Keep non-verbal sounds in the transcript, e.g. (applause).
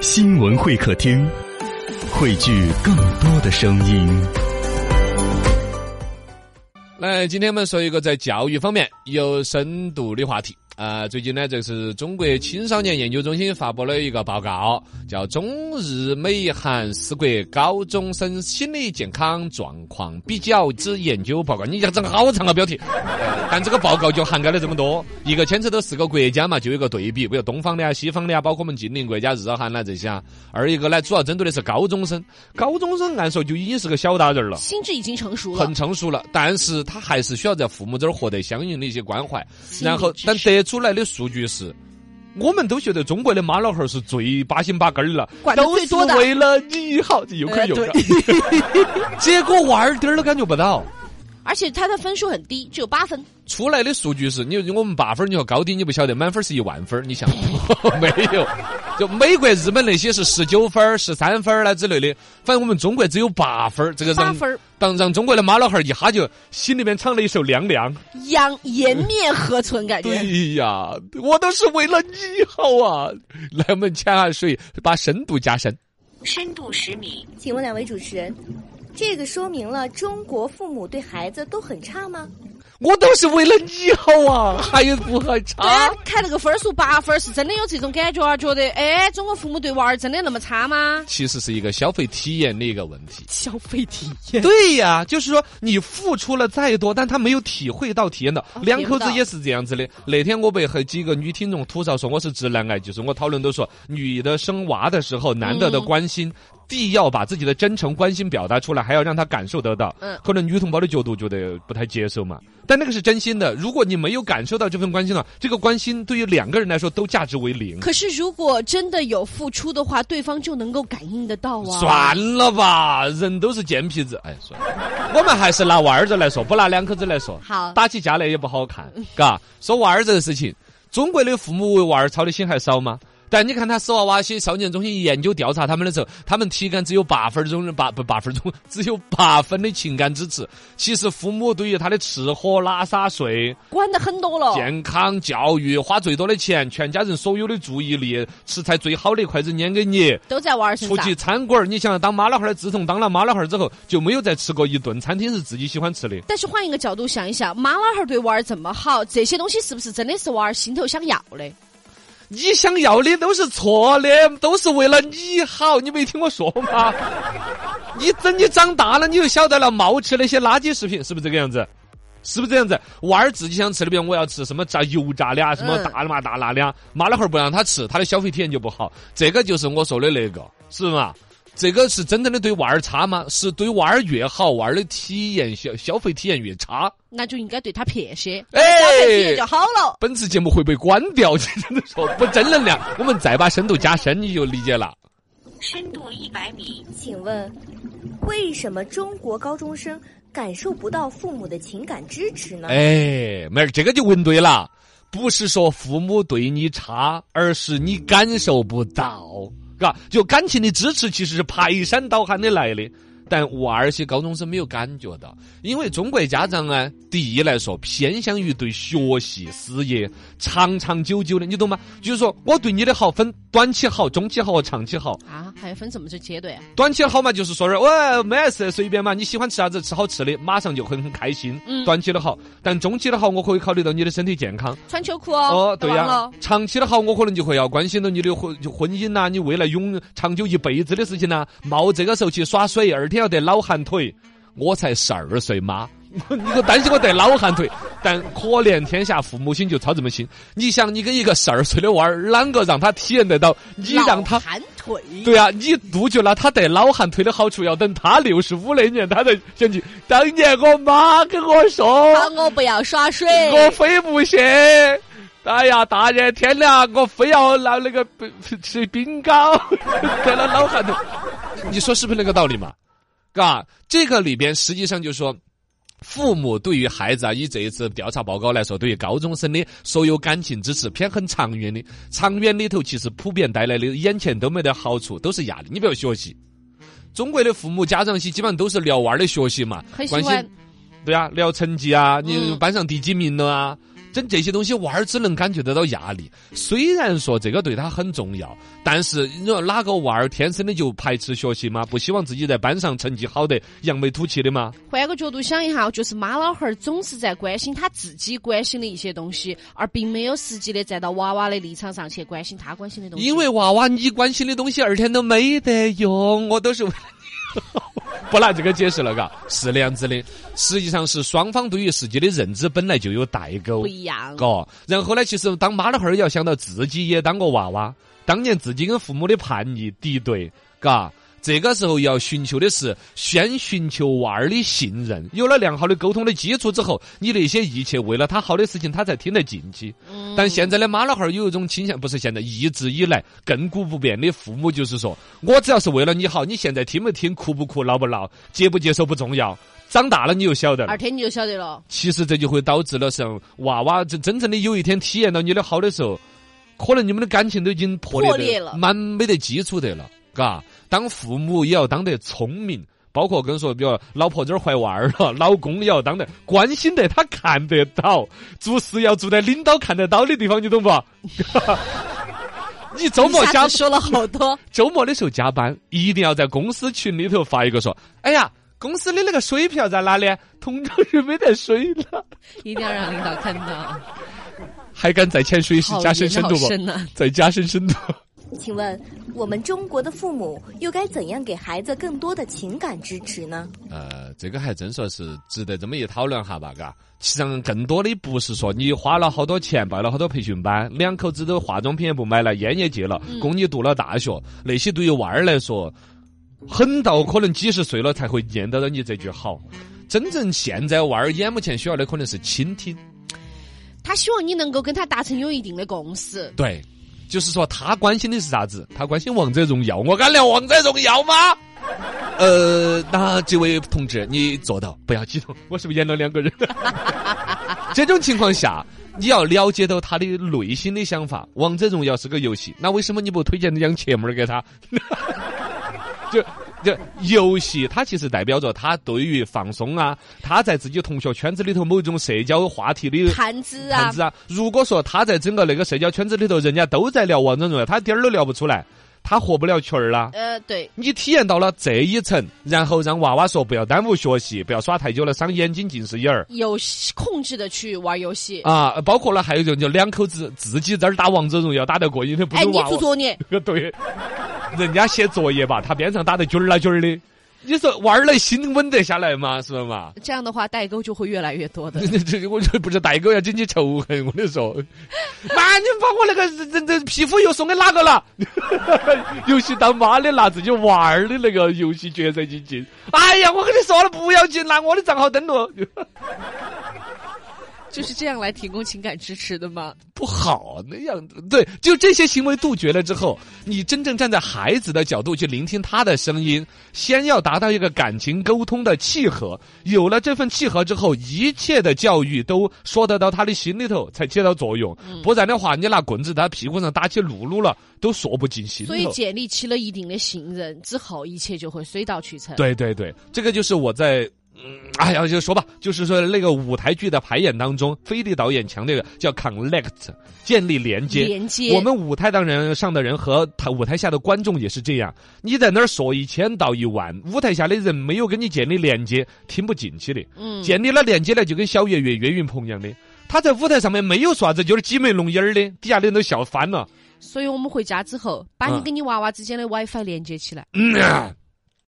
新闻会客厅，汇聚更多的声音。来，今天我们说一个在教育方面有深度的话题。啊、最近呢，这是中国青少年研究中心发布了一个报告，叫《中日美韩四国高中生心理健康状况比较之研究报告》。你讲整好长个标题，呃但这个报告就涵盖了这么多，一个牵扯到四个国家嘛，就有一个对比，比如东方的啊、西方的啊，包括我们近邻国家日韩啦这些啊。二一个呢，主要针对的是高中生，高中生按说就已经是个小大人了。心智已经成熟了很，成熟了，但是他还是需要在父母这儿获得相应的一些关怀。然后，但得出来的数据是，我们都觉得中国的妈老汉儿是最八心八根儿了，都是为了你好，这又可以用呃了。(laughs) 结果娃儿点儿都感觉不到。而且他的分数很低，只有八分。出来的数据是，你我们八分，你说高低你不晓得，满分是一万分，你想 (laughs) 没有？就美国、日本那些是十九分儿、十三分儿啦之类的，反正我们中国只有八分儿，这个让分儿让让中国的妈老汉儿一下就心里面唱了一首凉凉。颜颜面何存？感觉对呀，我都是为了你好啊！来，我们潜下水，把深度加深。深度十米，请问两位主持人，这个说明了中国父母对孩子都很差吗？我都是为了你好啊，还有不还差？，看那个分数八分，是真的有这种感觉啊？觉得哎，中国父母对娃儿真的那么差吗？其实是一个消费体验的一个问题。消费体验，对呀，就是说你付出了再多，但他没有体会到、体验到。哦两口子也是这样子的。那天我被和几个女听众吐槽说我是直男癌，就是我讨论都说，女的生娃的时候，男的的关心。第一要把自己的真诚关心表达出来，还要让他感受得到。嗯可能女同胞的角度觉得不太接受嘛，但那个是真心的。如果你没有感受到这份关心呢，这个关心对于两个人来说都价值为零。可是如果真的有付出的话，对方就能够感应得到啊。算了吧，人都是贱皮子。哎，算了，我们还是拿娃儿子来说，不拿两口子来说。好打起架来也不好看，嘎。说娃儿这个事情，中国的父母为娃儿操的心还少吗？但你看他死娃娃些少年中心研究调查他们的时候，他们体感只有八分钟，八不八分钟，只有八分的情感支持。其实父母对于他的吃喝拉撒睡、管的很多了。健康教育花最多的钱，全家人所有的注意力，吃菜最好的筷子撵给你，都在娃儿身上出去。餐馆儿，你想当妈老汉儿，自从当了妈老汉儿之后，就没有再吃过一顿餐厅是自己喜欢吃的。但是换一个角度想一想，妈老汉儿对娃儿这么好，这些东西是不是真的是娃儿心头想要的？你想要的都是错的，都是为了你好，你没听我说吗？(laughs) 你等你长大了，你就晓得了，冒吃那些垃圾食品是不是这个样子？是不是这样子？娃儿自己想吃的，比如我要吃什么炸油炸的啊，什么嗯大麻大辣的啊，妈老汉儿不让他吃，他的消费体验就不好。这个就是我说的那个，是嘛？这个是真正的对娃儿差吗？是对娃儿越好，娃儿的体验消消费体验越差。那就应该对他撇些，哎消费体验就好了。本次节目会被关掉，真的说不正能量。(laughs) 我们再把深度加深，你就理解了。深度一百米，请问，为什么中国高中生感受不到父母的情感支持呢？哎，妹儿，这个就问对了，不是说父母对你差，而是你感受不到，嘎，就感情的支持其实是排山倒海的来的。但娃儿些高中生没有感觉到，因为中国家长呢，第一来说偏向于对学习事业长长久久的，你懂吗？就是说我对你的好分短期好、中期好和长期好。啊，还要分什么这阶段啊？短期好嘛，就是说点喂没事随便嘛，你喜欢吃啥子吃好吃的，马上就会很开心。嗯短期的好，但中期的好，我可以考虑到你的身体健康。穿秋裤哦，哦，对呀、长期的好，我可能就会要关心到你的婚婚姻呐、你未来永长久一辈子的事情呐、冒这个时候去耍水，二天要得老寒腿，我才十二岁妈。(laughs) 你就担心我得老寒腿，但可怜天下父母心就操这么心。你想，你跟一个十二岁的娃儿，啷个让他体验得到？你让他寒腿。对啊，你杜绝了他得老寒腿的好处，要等他六十五那年，他才想起当年我妈跟我说，喊我不要耍水，我非不信。哎呀，大热天的啊，我非要拿那个冰吃冰糕，得了老寒腿。你说是不是那个道理嘛？嘎，这个里边实际上就说。父母对于孩子啊，以这一次调查报告来说，对于高中生的所有感情支持偏很长远的，长远里头其实普遍带来的眼前都没得好处，都是压力。你不要学习，中国的父母家长些基本上都是聊娃儿的学习嘛，关心对啊，聊成绩啊，你嗯班上第几名了啊？整这些东西，娃儿只能感觉得到压力。虽然说这个对他很重要，但是你说哪个娃儿天生的就排斥学习吗？不希望自己在班上成绩好得扬眉吐气的吗？换个角度想一下，就是妈老汉儿总是在关心他自己关心的一些东西，而并没有实际的站到娃娃的立场上去关心他关心的东西。因为娃娃你关心的东西，二天都没得用，我都是为。不拿这个解释了，嘎，是那样子的。实际上是双方对于世界的认知本来就有代沟不，一样。嘎。然后呢，其实当妈老汉儿要想到自己也当过娃娃，当年自己跟父母的叛逆敌对，嘎。这个时候要寻求的是先寻求娃儿的信任，有了良好的沟通的基础之后，你那些一切为了他好的事情，他才听得进去。但现在的妈老汉儿有一种倾向，不是现在一直以来亘古不变的父母，就是说我只要是为了你好，你现在听不听、哭不哭、闹不闹、接不接受不重要，长大了你就晓得了二。天你就晓得了，其实这就会导致了像娃娃真真正的有一天体验到你的好的时候，可能你们的感情都已经破裂得破裂了蛮没得基础得了，嘎。当父母也要当得聪明。包括跟说，比如老婆这儿怀娃儿了，老公也要当得关心得他看得到，做事要做在领导看得到的地方，你懂不？(laughs) 你周末加说了好多，周末的时候加班，一定要在公司群里头发一个说：“哎呀，公司的那个水票在哪里？通州市没得水了。一定要让领导看到。”还敢再潜水是加深深度不？再加深深度。请问，我们中国的父母又该怎样给孩子更多的情感支持呢？呃，这个还真说是值得这么一讨论哈吧，嘎。其实上更多的不是说你花了好多钱报了好多培训班，两口子都化妆品也不买了，烟也戒了，供你读了大学，那些对于娃儿来说，很到可能几十岁了才会念得到你这句好。真正现在娃儿眼目前需要的可能是倾听，他希望你能够跟他达成有一定的共识。对，就是说他关心的是啥子？他关心王者荣耀，我敢聊王者荣耀吗？呃，那这位同志，你坐到，不要激动，我是不是演了两个人？(laughs) 这种情况下，你要了解到他的内心的想法。王者荣耀是个游戏，那为什么你不推荐养切妹儿给他？(laughs) 就就游戏，它其实代表着他对于放松啊，他在自己同学圈子里头某一种社交话题的谈资啊谈，资啊。如果说他在整个那个社交圈子里头，人家都在聊王者荣耀，他点儿都聊不出来，他活不了群儿啦。呃，对，你体验到了这一层，然后让娃娃说不要耽误学习，不要耍太久了，伤眼睛近视眼儿有控制的去玩游戏。啊。包括了还有一种，就两口子自己在这儿打王者荣耀打得过瘾的，不哎，你如娃娃。做作业，(laughs) 对，人家写作业吧，他边上打的军儿啦军儿的。你说娃儿的心稳得下来吗？是不是嘛？这样的话代沟就会越来越多的。(laughs) 这这我这不是代沟要引起仇恨，我跟你说，(laughs) 妈，你把我那个这这皮肤又送给哪个了？(laughs) 游戏当妈的拿自己娃儿的那个游戏角色去进。哎呀，我跟你说了，不要进，拿我的账号登录。就是这样来提供情感支持的吗？不好那样子，对，就这些行为杜绝了之后，你真正站在孩子的角度去聆听他的声音，先要达到一个感情沟通的契合。有了这份契合之后，一切的教育都说得到他的心里头，才起到作用。不然的话，你拿棍子在他屁股上打起噜噜了，都说不进心所以。建立起了一定的信任之后，一切就会水到渠成。对对对，这个就是我在。嗯，哎呀，就说吧，就是说那个舞台剧的排演当中，菲利导演强调的叫 connect，建立连接。连接我们舞台当人上的人和他舞台下的观众也是这样。你在那儿说一千道一万，舞台下的人没有跟你建立连接，听不进去的。嗯，建立了连接呢，就跟小岳岳岳云鹏一样的，他在舞台上面没有说啥子，就是挤眉弄眼儿的，底下的人都笑翻了。所以我们回家之后，把你嗯跟你娃娃之间的 WiFi 连接起来。嗯啊，